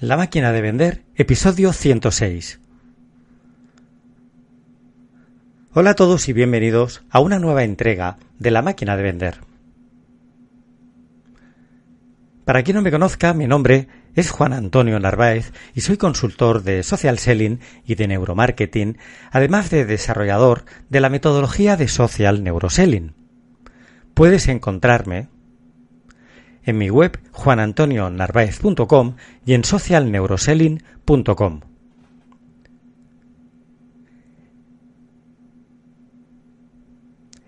La máquina de vender, episodio 106. Hola a todos y bienvenidos a una nueva entrega de La máquina de vender. Para quien no me conozca, mi nombre es Juan Antonio Narváez y soy consultor de social selling y de neuromarketing, además de desarrollador de la metodología de social neuroselling. Puedes encontrarme en mi web juanantonionarvaez.com y en socialneuroselling.com.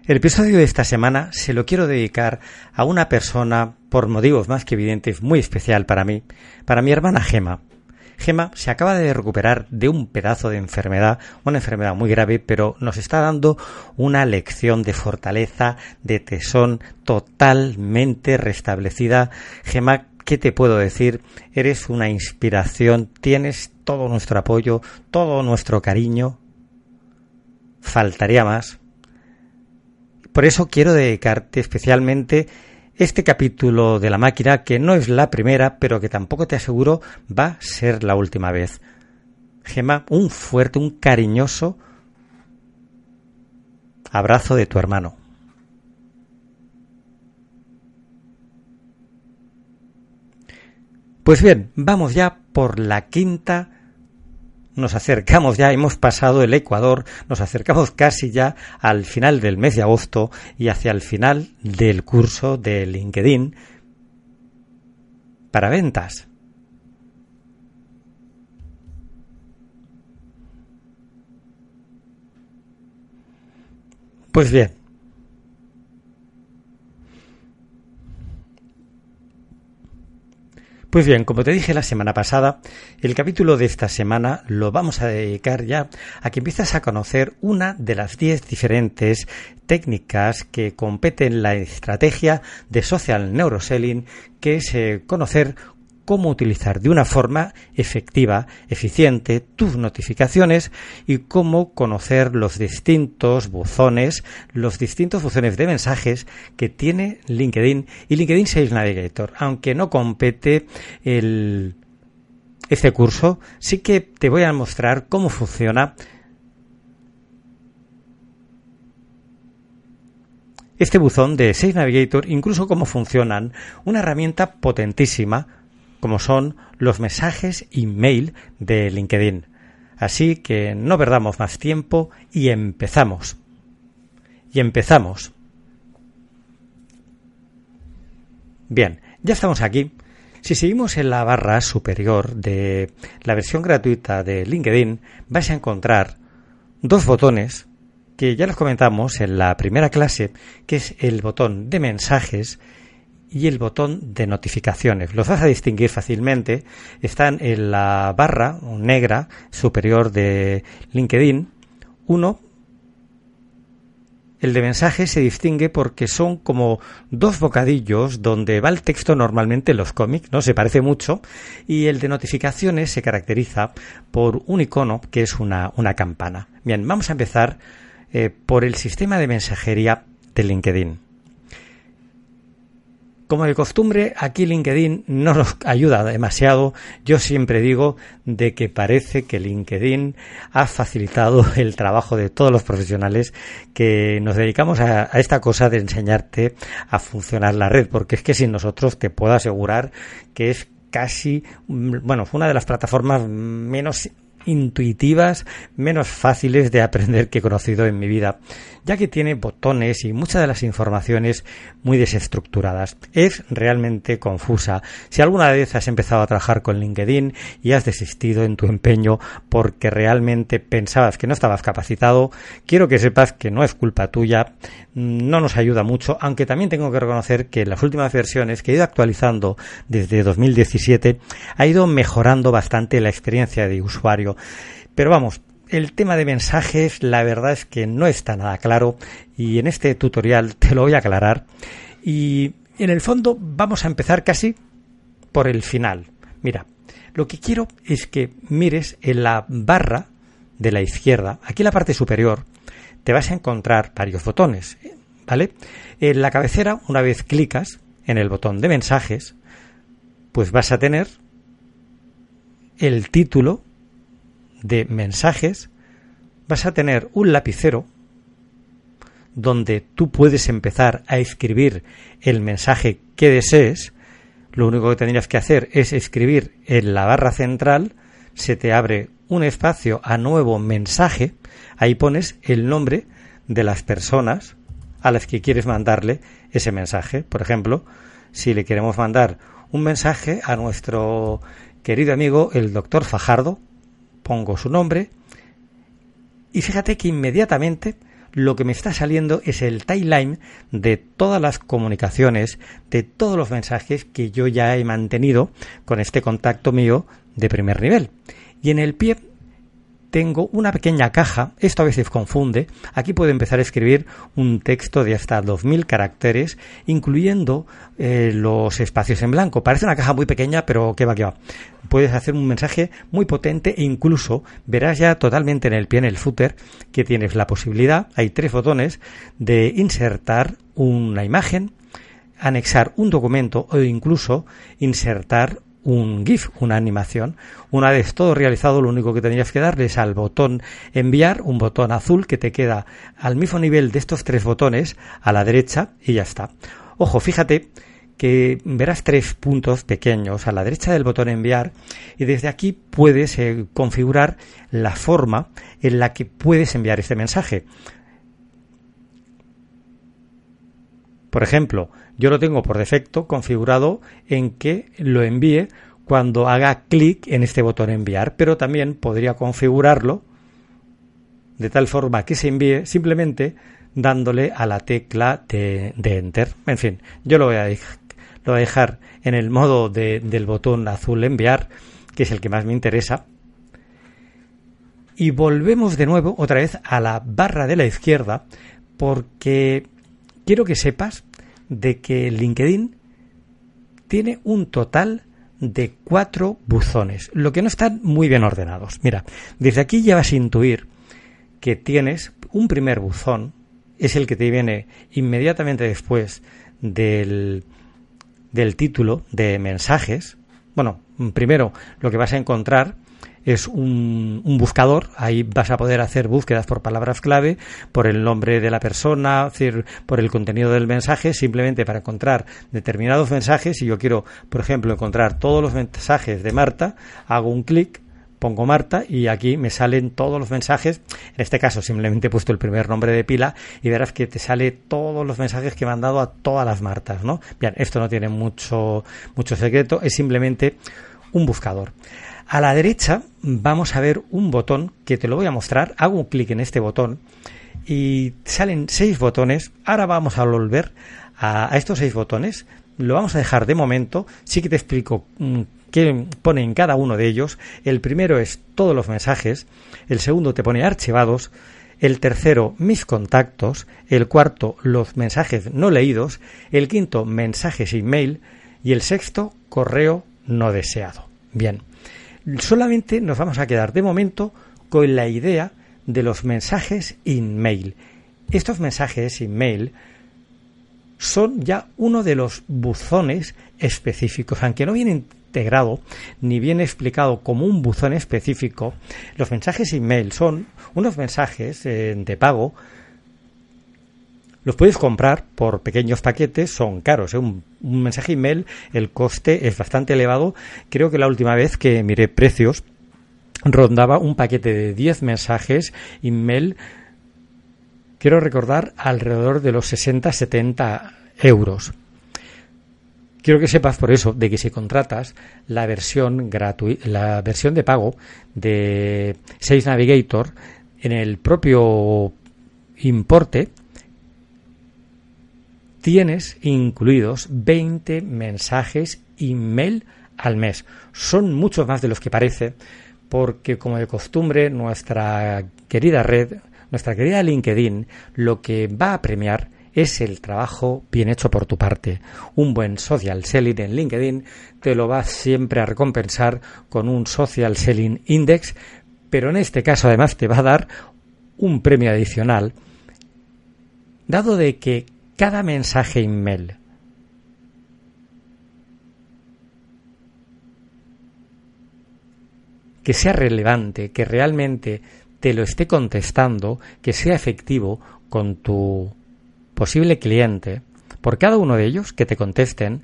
El episodio de esta semana se lo quiero dedicar a una persona, por motivos más que evidentes, muy especial para mí, para mi hermana Gema. Gema se acaba de recuperar de un pedazo de enfermedad, una enfermedad muy grave, pero nos está dando una lección de fortaleza, de tesón totalmente restablecida. Gema, ¿qué te puedo decir? Eres una inspiración, tienes todo nuestro apoyo, todo nuestro cariño. Faltaría más. Por eso quiero dedicarte especialmente este capítulo de la máquina, que no es la primera, pero que tampoco te aseguro va a ser la última vez. Gema, un fuerte, un cariñoso abrazo de tu hermano. Pues bien, vamos ya por la quinta nos acercamos ya, hemos pasado el Ecuador, nos acercamos casi ya al final del mes de agosto y hacia el final del curso de LinkedIn para ventas. Pues bien, Pues bien, como te dije la semana pasada, el capítulo de esta semana lo vamos a dedicar ya a que empiezas a conocer una de las 10 diferentes técnicas que competen la estrategia de social neuroselling, que es eh, conocer cómo utilizar de una forma efectiva, eficiente tus notificaciones y cómo conocer los distintos buzones, los distintos buzones de mensajes que tiene LinkedIn y LinkedIn Sales Navigator. Aunque no compete el, este curso, sí que te voy a mostrar cómo funciona este buzón de Sales Navigator, incluso cómo funcionan, una herramienta potentísima como son los mensajes email de LinkedIn. Así que no perdamos más tiempo y empezamos. Y empezamos. Bien, ya estamos aquí. Si seguimos en la barra superior de la versión gratuita de LinkedIn, vais a encontrar dos botones que ya los comentamos en la primera clase, que es el botón de mensajes y el botón de notificaciones. Los vas a distinguir fácilmente. Están en la barra negra superior de LinkedIn. Uno, el de mensajes se distingue porque son como dos bocadillos donde va el texto normalmente en los cómics, ¿no? Se parece mucho. Y el de notificaciones se caracteriza por un icono que es una, una campana. Bien, vamos a empezar eh, por el sistema de mensajería de LinkedIn. Como de costumbre, aquí LinkedIn no nos ayuda demasiado. Yo siempre digo de que parece que LinkedIn ha facilitado el trabajo de todos los profesionales que nos dedicamos a, esta cosa de enseñarte a funcionar la red, porque es que sin nosotros te puedo asegurar que es casi, bueno, una de las plataformas menos intuitivas, menos fáciles de aprender que he conocido en mi vida, ya que tiene botones y muchas de las informaciones muy desestructuradas. Es realmente confusa. Si alguna vez has empezado a trabajar con LinkedIn y has desistido en tu empeño porque realmente pensabas que no estabas capacitado, quiero que sepas que no es culpa tuya, no nos ayuda mucho, aunque también tengo que reconocer que en las últimas versiones que he ido actualizando desde 2017 ha ido mejorando bastante la experiencia de usuario. Pero vamos, el tema de mensajes, la verdad es que no está nada claro y en este tutorial te lo voy a aclarar. Y en el fondo vamos a empezar casi por el final. Mira, lo que quiero es que mires en la barra de la izquierda, aquí en la parte superior, te vas a encontrar varios botones, ¿vale? En la cabecera, una vez clicas en el botón de mensajes, pues vas a tener el título de mensajes, vas a tener un lapicero donde tú puedes empezar a escribir el mensaje que desees. Lo único que tendrías que hacer es escribir en la barra central, se te abre un espacio a nuevo mensaje, ahí pones el nombre de las personas a las que quieres mandarle ese mensaje. Por ejemplo, si le queremos mandar un mensaje a nuestro querido amigo el doctor Fajardo, pongo su nombre y fíjate que inmediatamente lo que me está saliendo es el timeline de todas las comunicaciones, de todos los mensajes que yo ya he mantenido con este contacto mío de primer nivel. Y en el pie tengo una pequeña caja, esto a veces confunde, aquí puedo empezar a escribir un texto de hasta 2000 caracteres, incluyendo eh, los espacios en blanco. Parece una caja muy pequeña, pero que va, que va. Puedes hacer un mensaje muy potente e incluso verás ya totalmente en el pie, en el footer, que tienes la posibilidad, hay tres botones, de insertar una imagen, anexar un documento o incluso insertar un GIF, una animación. Una vez todo realizado, lo único que tendrías que darle es al botón enviar, un botón azul que te queda al mismo nivel de estos tres botones a la derecha y ya está. Ojo, fíjate que verás tres puntos pequeños a la derecha del botón enviar y desde aquí puedes eh, configurar la forma en la que puedes enviar este mensaje. Por ejemplo, yo lo tengo por defecto configurado en que lo envíe cuando haga clic en este botón enviar, pero también podría configurarlo de tal forma que se envíe simplemente dándole a la tecla de, enter. En fin, yo lo voy a, dejar en el modo del botón azul enviar, que es el que más me interesa. Y volvemos de nuevo otra vez a la barra de la izquierda porque quiero que sepas de que LinkedIn tiene un total de cuatro buzones, lo que no están muy bien ordenados. Mira, desde aquí ya vas a intuir que tienes un primer buzón, es el que te viene inmediatamente después del, del título de mensajes. Bueno, primero lo que vas a encontrar es un, buscador, ahí vas a poder hacer búsquedas por palabras clave, por el nombre de la persona, por el contenido del mensaje, simplemente para encontrar determinados mensajes. Si yo quiero, por ejemplo, encontrar todos los mensajes de Marta, hago un clic, pongo Marta y aquí me salen todos los mensajes. En este caso simplemente he puesto el primer nombre de pila y verás que te sale todos los mensajes que me han dado a todas las Martas, ¿no? Bien, esto no tiene mucho, mucho secreto, es simplemente un buscador. A la derecha vamos a ver un botón que te lo voy a mostrar. Hago un clic en este botón y salen seis botones. Ahora vamos a volver a, estos seis botones. Lo vamos a dejar de momento. Sí que te explico mm, qué pone en cada uno de ellos. El primero es todos los mensajes. El segundo te pone archivados. El tercero, mis contactos. El cuarto, los mensajes no leídos. El quinto, mensajes email. Y el sexto, correo no deseado. Bien, solamente nos vamos a quedar de momento con la idea de los mensajes in-mail. Estos mensajes in-mail son ya uno de los buzones específicos, aunque no viene integrado ni viene explicado como un buzón específico, los mensajes in-mail son unos mensajes eh, de pago los puedes comprar por pequeños paquetes, son caros. ¿eh? Un, mensaje email, el coste es bastante elevado. Creo que la última vez que miré precios rondaba un paquete de 10 mensajes email, quiero recordar, alrededor de los 60-70 euros. Quiero que sepas por eso de que si contratas la versión gratuita, la versión de pago de Sales Navigator en el propio importe tienes incluidos 20 mensajes email al mes. Son muchos más de los que parece porque como de costumbre nuestra querida red, nuestra querida LinkedIn, lo que va a premiar es el trabajo bien hecho por tu parte. Un buen social selling en LinkedIn te lo va siempre a recompensar con un social selling index, pero en este caso además te va a dar un premio adicional, dado de que cada mensaje email que sea relevante, que realmente te lo esté contestando, que sea efectivo con tu posible cliente, por cada uno de ellos que te contesten,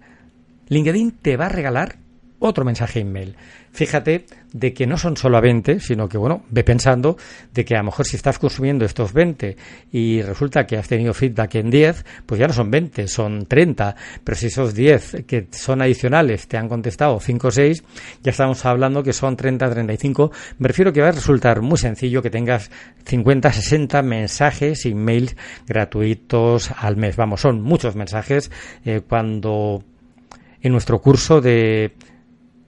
LinkedIn te va a regalar otro mensaje email. Fíjate de que no son solo a 20, sino que, bueno, ve pensando de que a lo mejor si estás consumiendo estos 20 y resulta que has tenido feedback en 10, pues ya no son 20, son 30. Pero si esos 10 que son adicionales te han contestado 5 o 6, ya estamos hablando que son 30, 35. Me refiero que va a resultar muy sencillo que tengas 50, 60 mensajes, emails gratuitos al mes. Vamos, son muchos mensajes eh, cuando en nuestro curso de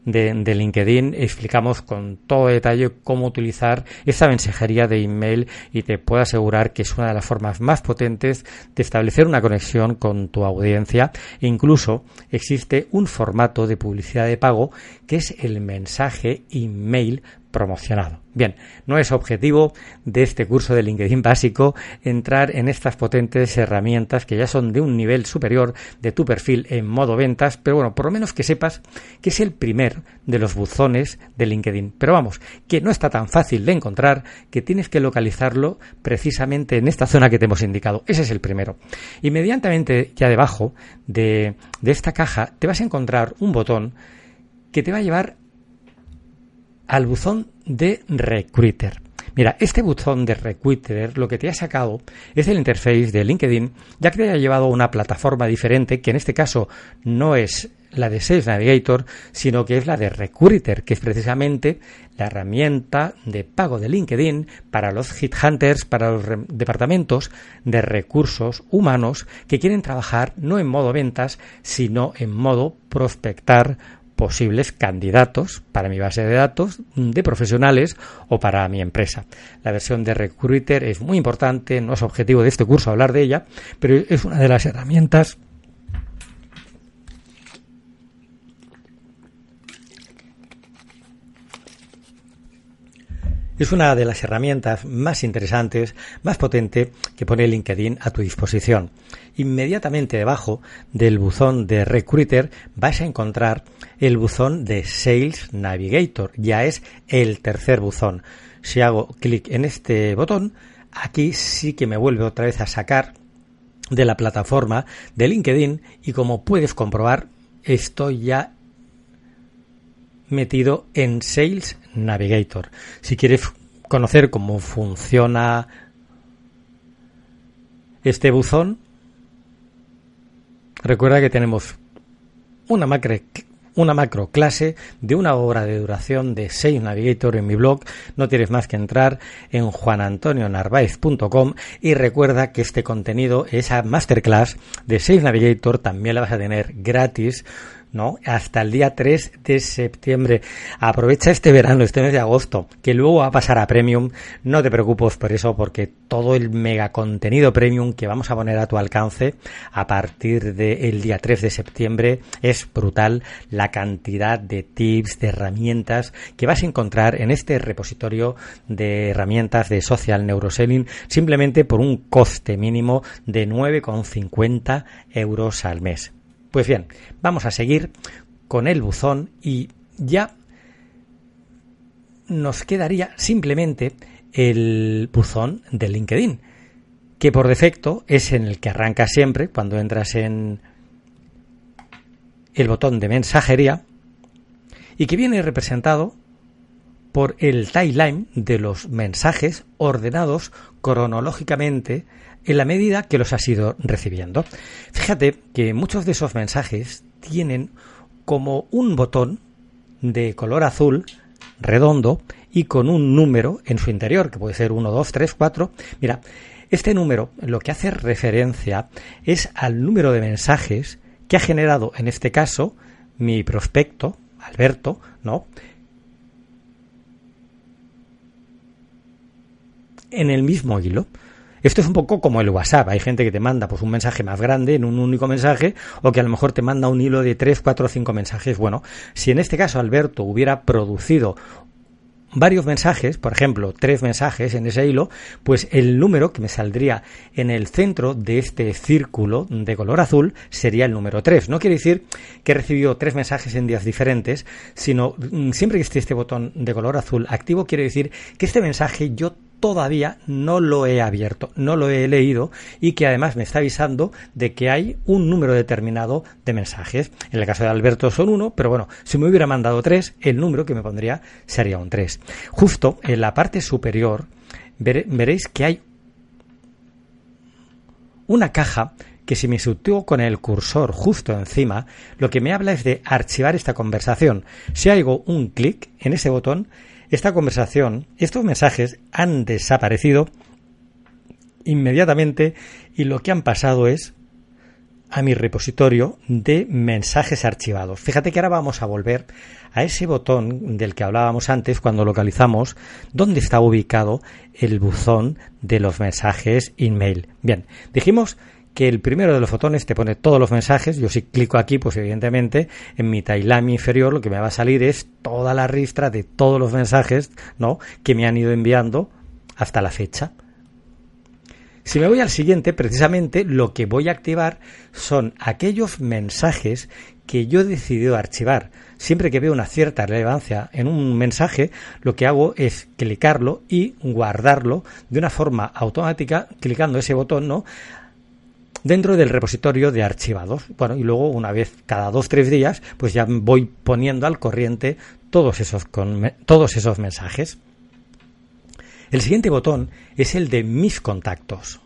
de, LinkedIn explicamos con todo detalle cómo utilizar esta mensajería de email y te puedo asegurar que es una de las formas más potentes de establecer una conexión con tu audiencia. E incluso existe un formato de publicidad de pago que es el mensaje email promocionado. Bien, no es objetivo de este curso de LinkedIn básico entrar en estas potentes herramientas que ya son de un nivel superior de tu perfil en modo ventas, pero bueno, por lo menos que sepas que es el primer de los buzones de LinkedIn. Pero vamos, que no está tan fácil de encontrar que tienes que localizarlo precisamente en esta zona que te hemos indicado. Ese es el primero. Inmediatamente ya debajo de, de esta caja te vas a encontrar un botón que te va a llevar al buzón de Recruiter. Mira, este buzón de Recruiter lo que te ha sacado es el interface de LinkedIn, ya que te ha llevado a una plataforma diferente, que en este caso no es la de Sales Navigator, sino que es la de Recruiter, que es precisamente la herramienta de pago de LinkedIn para los hunters, para los departamentos de recursos humanos que quieren trabajar no en modo ventas, sino en modo prospectar posibles candidatos para mi base de datos de profesionales o para mi empresa. La versión de Recruiter es muy importante, no es objetivo de este curso hablar de ella, pero es una de las herramientas es una de las herramientas más interesantes, más potente que pone LinkedIn a tu disposición. Inmediatamente debajo del buzón de Recruiter vas a encontrar el buzón de Sales Navigator. Ya es el tercer buzón. Si hago clic en este botón, aquí sí que me vuelve otra vez a sacar de la plataforma de LinkedIn y como puedes comprobar estoy ya metido en Sales Navigator. Si quieres conocer cómo funciona este buzón, recuerda que tenemos una macro, una macro clase de una hora de duración de Sales Navigator en mi blog. No tienes más que entrar en juanantonionarvaez.com y recuerda que este contenido, esa masterclass de Sales Navigator, también la vas a tener gratis ¿no? Hasta el día 3 de septiembre. Aprovecha este verano, este mes de agosto, que luego va a pasar a Premium. No te preocupes por eso, porque todo el mega contenido Premium que vamos a poner a tu alcance a partir del día 3 de septiembre es brutal la cantidad de tips, de herramientas que vas a encontrar en este repositorio de herramientas de Social Neuroselling simplemente por un coste mínimo de 9,50 euros al mes. Pues bien, vamos a seguir con el buzón y ya nos quedaría simplemente el buzón de LinkedIn, que por defecto es en el que arranca siempre cuando entras en el botón de mensajería y que viene representado por el timeline de los mensajes ordenados cronológicamente en la medida que los has ido recibiendo. Fíjate que muchos de esos mensajes tienen como un botón de color azul redondo y con un número en su interior, que puede ser 1, 2, 3, 4. Mira, este número lo que hace referencia es al número de mensajes que ha generado en este caso mi prospecto, Alberto, ¿no? En el mismo hilo. Esto es un poco como el WhatsApp. Hay gente que te manda pues un mensaje más grande en un único mensaje o que a lo mejor te manda un hilo de 3, 4 o 5 mensajes. Bueno, si en este caso Alberto hubiera producido varios mensajes, por ejemplo, tres mensajes en ese hilo, pues el número que me saldría en el centro de este círculo de color azul sería el número 3. No quiere decir que he recibido tres mensajes en días diferentes, sino mm, siempre que esté este botón de color azul activo, quiere decir que este mensaje yo todavía no lo he abierto, no lo he leído y que además me está avisando de que hay un número determinado de mensajes. En el caso de Alberto son uno, pero bueno, si me hubiera mandado tres, el número que me pondría sería un tres. Justo en la parte superior veréis que hay una caja que si me sitúo con el cursor justo encima, lo que me habla es de archivar esta conversación. Si hago un clic en ese botón, esta conversación, estos mensajes han desaparecido inmediatamente y lo que han pasado es a mi repositorio de mensajes archivados. Fíjate que ahora vamos a volver a ese botón del que hablábamos antes cuando localizamos dónde está ubicado el buzón de los mensajes email. Bien, dijimos que el primero de los fotones te pone todos los mensajes. Yo si clico aquí, pues evidentemente en mi timeline inferior lo que me va a salir es toda la ristra de todos los mensajes, ¿no? Que me han ido enviando hasta la fecha. Si me voy al siguiente, precisamente lo que voy a activar son aquellos mensajes que yo he decidido archivar. Siempre que veo una cierta relevancia en un mensaje, lo que hago es clicarlo y guardarlo de una forma automática, clicando ese botón, ¿no? Dentro del repositorio de archivados. Bueno, y luego una vez cada dos tres días, pues ya voy poniendo al corriente todos esos, con, todos esos mensajes. El siguiente botón es el de mis contactos.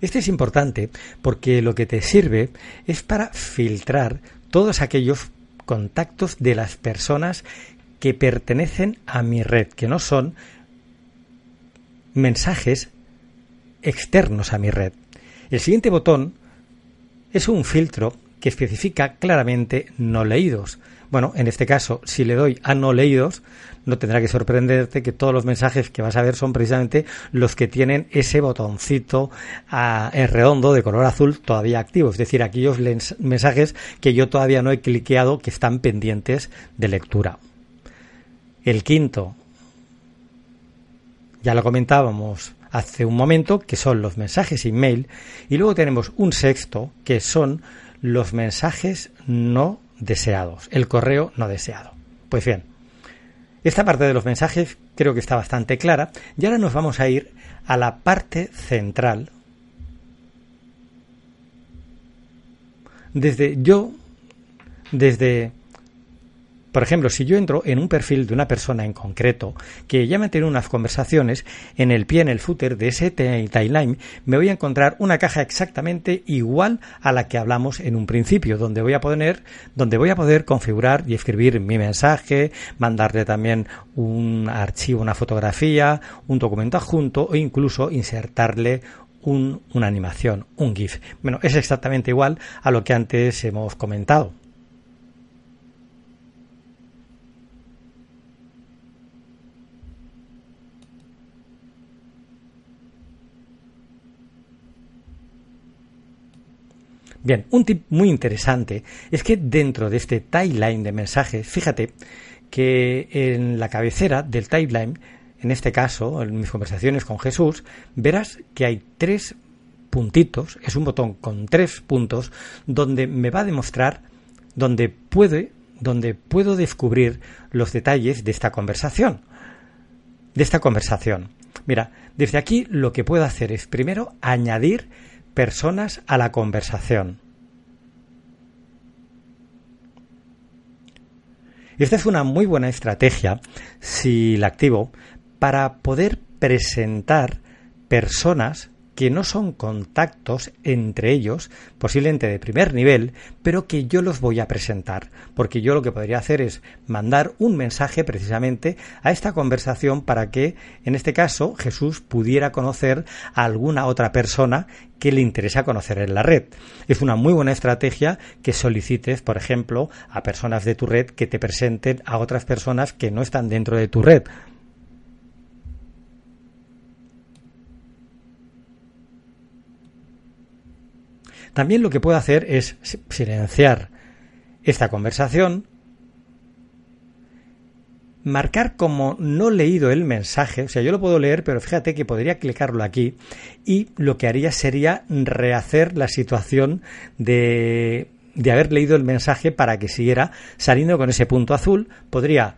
Este es importante porque lo que te sirve es para filtrar todos aquellos contactos de las personas que pertenecen a mi red, que no son mensajes externos a mi red. El siguiente botón es un filtro que especifica claramente no leídos. Bueno, en este caso, si le doy a no leídos, no tendrá que sorprenderte que todos los mensajes que vas a ver son precisamente los que tienen ese botoncito a, en redondo de color azul todavía activo. Es decir, aquellos mensajes que yo todavía no he cliqueado que están pendientes de lectura. El quinto ya lo comentábamos hace un momento, que son los mensajes email, y luego tenemos un sexto, que son los mensajes no deseados, el correo no deseado. Pues bien, esta parte de los mensajes creo que está bastante clara, y ahora nos vamos a ir a la parte central. Desde yo, desde por ejemplo, si yo entro en un perfil de una persona en concreto que ya me tiene unas conversaciones, en el pie, en el footer de ese timeline me voy a encontrar una caja exactamente igual a la que hablamos en un principio, donde voy a poner, donde voy a poder configurar y escribir mi mensaje, mandarle también un archivo, una fotografía, un documento adjunto o incluso insertarle una animación, un GIF. Bueno, es exactamente igual a lo que antes hemos comentado. Bien, un tip muy interesante es que dentro de este timeline de mensajes, fíjate que en la cabecera del timeline, en este caso, en mis conversaciones con Jesús, verás que hay tres puntitos, es un botón con tres puntos, donde me va a demostrar, donde puede, donde puedo descubrir los detalles de esta conversación. De esta conversación. Mira, desde aquí lo que puedo hacer es primero añadir personas a la conversación. Y esta es una muy buena estrategia, si la activo, para poder presentar personas que no son contactos entre ellos, posiblemente de primer nivel, pero que yo los voy a presentar, porque yo lo que podría hacer es mandar un mensaje precisamente a esta conversación para que, en este caso, Jesús pudiera conocer a alguna otra persona que le interesa conocer en la red. Es una muy buena estrategia que solicites, por ejemplo, a personas de tu red que te presenten a otras personas que no están dentro de tu red. También lo que puedo hacer es silenciar esta conversación, marcar como no leído el mensaje, o sea, yo lo puedo leer, pero fíjate que podría clicarlo aquí y lo que haría sería rehacer la situación de, de haber leído el mensaje para que siguiera saliendo con ese punto azul, podría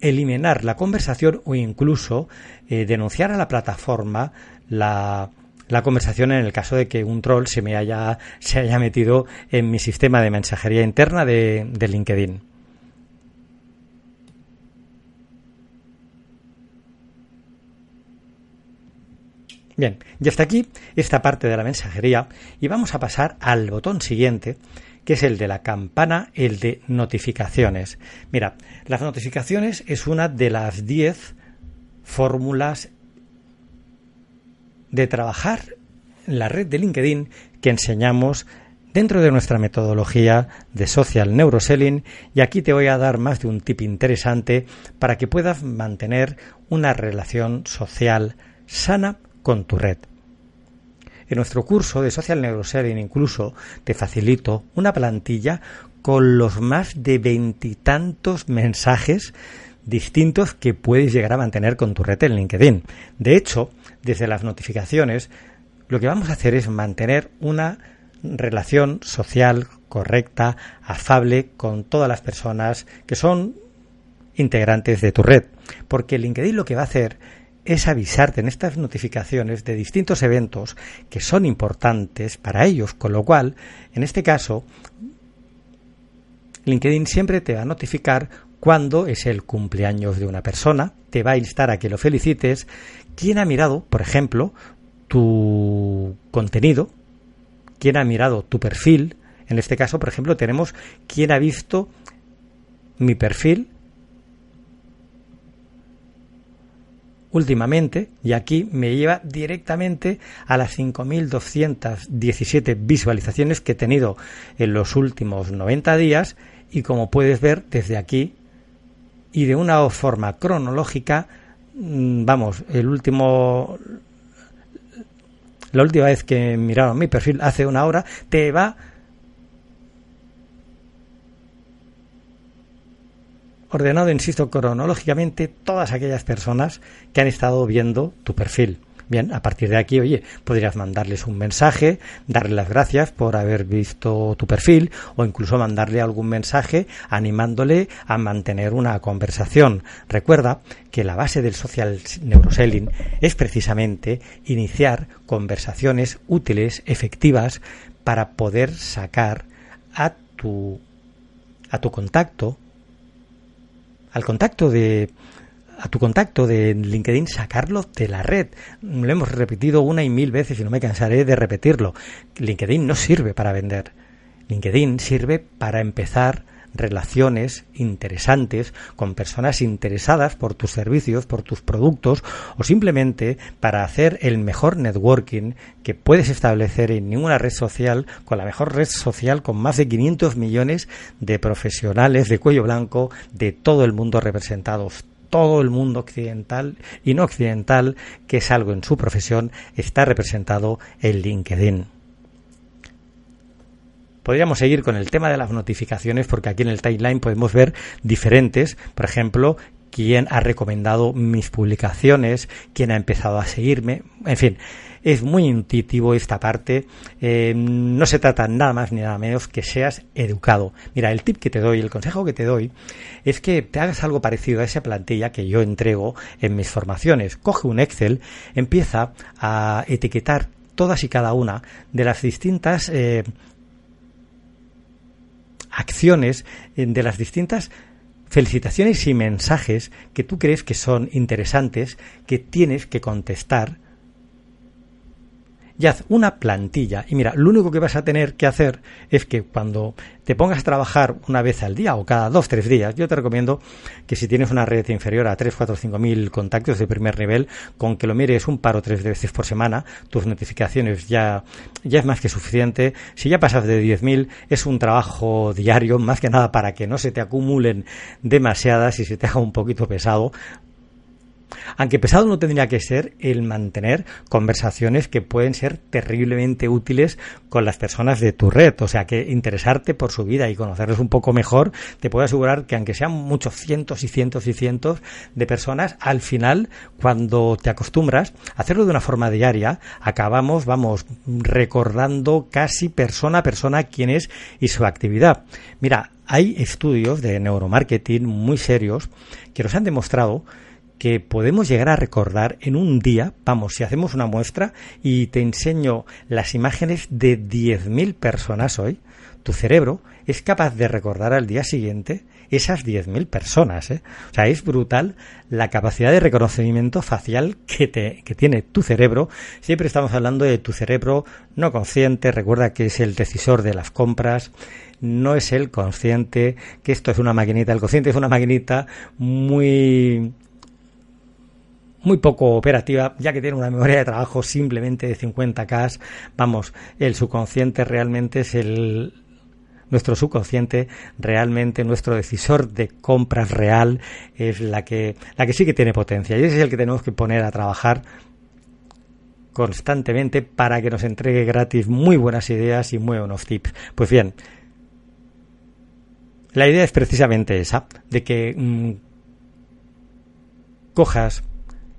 eliminar la conversación o incluso eh, denunciar a la plataforma la la conversación en el caso de que un troll se me haya, se haya metido en mi sistema de mensajería interna de, de LinkedIn. Bien, y hasta aquí esta parte de la mensajería y vamos a pasar al botón siguiente, que es el de la campana, el de notificaciones. Mira, las notificaciones es una de las 10 fórmulas de trabajar la red de LinkedIn que enseñamos dentro de nuestra metodología de social neuroselling y aquí te voy a dar más de un tip interesante para que puedas mantener una relación social sana con tu red. En nuestro curso de social neuroselling incluso te facilito una plantilla con los más de veintitantos mensajes distintos que puedes llegar a mantener con tu red en LinkedIn. De hecho, desde las notificaciones, lo que vamos a hacer es mantener una relación social correcta, afable con todas las personas que son integrantes de tu red. Porque LinkedIn lo que va a hacer es avisarte en estas notificaciones de distintos eventos que son importantes para ellos, con lo cual, en este caso, LinkedIn siempre te va a notificar cuando es el cumpleaños de una persona, te va a instar a que lo felicites, quién ha mirado, por ejemplo, tu contenido, quién ha mirado tu perfil, en este caso, por ejemplo, tenemos quién ha visto mi perfil últimamente y aquí me lleva directamente a las 5.217 visualizaciones que he tenido en los últimos 90 días y como puedes ver desde aquí y de una forma cronológica, mm, vamos, el último la última vez que miraron mi perfil hace una hora, te va ordenado, insisto, cronológicamente todas aquellas personas que han estado viendo tu perfil. Bien, a partir de aquí, oye, podrías mandarles un mensaje, darle las gracias por haber visto tu perfil o incluso mandarle algún mensaje animándole a mantener una conversación. Recuerda que la base del social neuroselling es precisamente iniciar conversaciones útiles, efectivas, para poder sacar a tu, a tu contacto, al contacto de a tu contacto de LinkedIn, sacarlo de la red. Lo hemos repetido una y mil veces y no me cansaré de repetirlo. LinkedIn no sirve para vender. LinkedIn sirve para empezar relaciones interesantes con personas interesadas por tus servicios, por tus productos o simplemente para hacer el mejor networking que puedes establecer en ninguna red social con la mejor red social con más de 500 millones de profesionales de cuello blanco de todo el mundo representados todo el mundo occidental y no occidental que es algo en su profesión está representado en LinkedIn. Podríamos seguir con el tema de las notificaciones porque aquí en el timeline podemos ver diferentes, por ejemplo, quién ha recomendado mis publicaciones, quién ha empezado a seguirme, en fin, es muy intuitivo esta parte, eh, no se trata nada más ni nada menos que seas educado. Mira, el tip que te doy, el consejo que te doy, es que te hagas algo parecido a esa plantilla que yo entrego en mis formaciones. Coge un Excel, empieza a etiquetar todas y cada una de las distintas eh, acciones, de las distintas felicitaciones y mensajes que tú crees que son interesantes, que tienes que contestar y haz una plantilla. Y mira, lo único que vas a tener que hacer es que cuando te pongas a trabajar una vez al día o cada dos, tres días, yo te recomiendo que si tienes una red inferior a 3, 4, 5 mil contactos de primer nivel, con que lo mires un par o tres veces por semana, tus notificaciones ya, ya es más que suficiente. Si ya pasas de 10.000, es un trabajo diario, más que nada para que no se te acumulen demasiadas y se te haga un poquito pesado, aunque pesado no tendría que ser el mantener conversaciones que pueden ser terriblemente útiles con las personas de tu red. O sea, que interesarte por su vida y conocerles un poco mejor, te puedo asegurar que aunque sean muchos cientos y cientos y cientos de personas, al final, cuando te acostumbras a hacerlo de una forma diaria, acabamos, vamos, recordando casi persona a persona quién es y su actividad. Mira, hay estudios de neuromarketing muy serios que nos han demostrado que podemos llegar a recordar en un día, vamos, si hacemos una muestra y te enseño las imágenes de 10.000 personas hoy, tu cerebro es capaz de recordar al día siguiente esas 10.000 personas. ¿eh? O sea, es brutal la capacidad de reconocimiento facial que, te, que tiene tu cerebro. Siempre estamos hablando de tu cerebro no consciente. Recuerda que es el decisor de las compras. No es el consciente, que esto es una maquinita. El consciente es una maquinita muy muy poco operativa, ya que tiene una memoria de trabajo simplemente de 50K. Vamos, el subconsciente realmente es el nuestro subconsciente, realmente nuestro decisor de compras real es la que la que sí que tiene potencia y ese es el que tenemos que poner a trabajar constantemente para que nos entregue gratis muy buenas ideas y muy buenos tips. Pues bien, la idea es precisamente esa, de que mm, cojas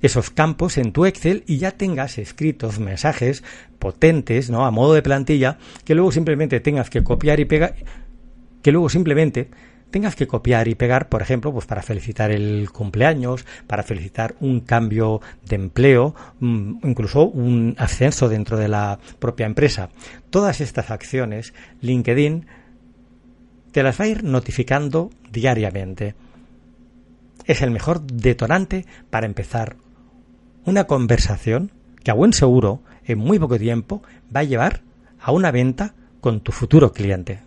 esos campos en tu Excel y ya tengas escritos mensajes potentes, ¿no? A modo de plantilla, que luego simplemente tengas que copiar y pegar, que luego simplemente tengas que copiar y pegar, por ejemplo, pues para felicitar el cumpleaños, para felicitar un cambio de empleo, mm, incluso un ascenso dentro de la propia empresa. Todas estas acciones, LinkedIn te las va a ir notificando diariamente. Es el mejor detonante para empezar una conversación que a buen seguro en muy poco tiempo va a llevar a una venta con tu futuro cliente.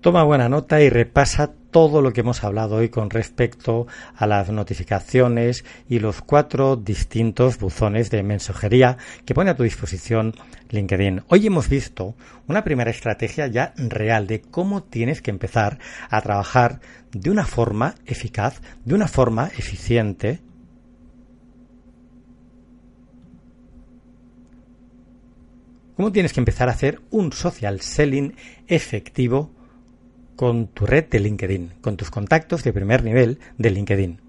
Toma buena nota y repasa todo lo que hemos hablado hoy con respecto a las notificaciones y los cuatro distintos buzones de mensajería que pone a tu disposición LinkedIn. Hoy hemos visto una primera estrategia ya real de cómo tienes que empezar a trabajar de una forma eficaz, de una forma eficiente cómo tienes que empezar a hacer un social selling efectivo con tu red de LinkedIn, con tus contactos de primer nivel de LinkedIn.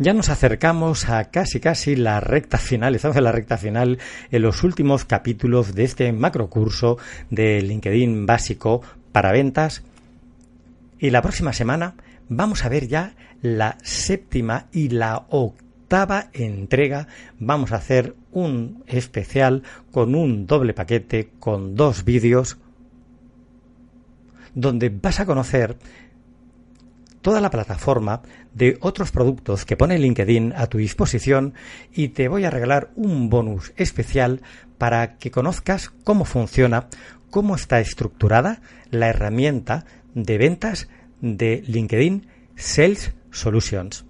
Ya nos acercamos a casi casi la recta final, estamos en la recta final en los últimos capítulos de este macrocurso de LinkedIn básico para ventas. Y la próxima semana vamos a ver ya la séptima y la octava entrega. Vamos a hacer un especial con un doble paquete, con dos vídeos, donde vas a conocer toda la plataforma de otros productos que pone LinkedIn a tu disposición y te voy a regalar un bonus especial para que conozcas cómo funciona, cómo está estructurada la herramienta de ventas de LinkedIn Sales Solutions.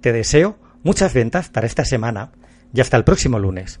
Te deseo muchas ventas para esta semana y hasta el próximo lunes.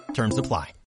Terms apply.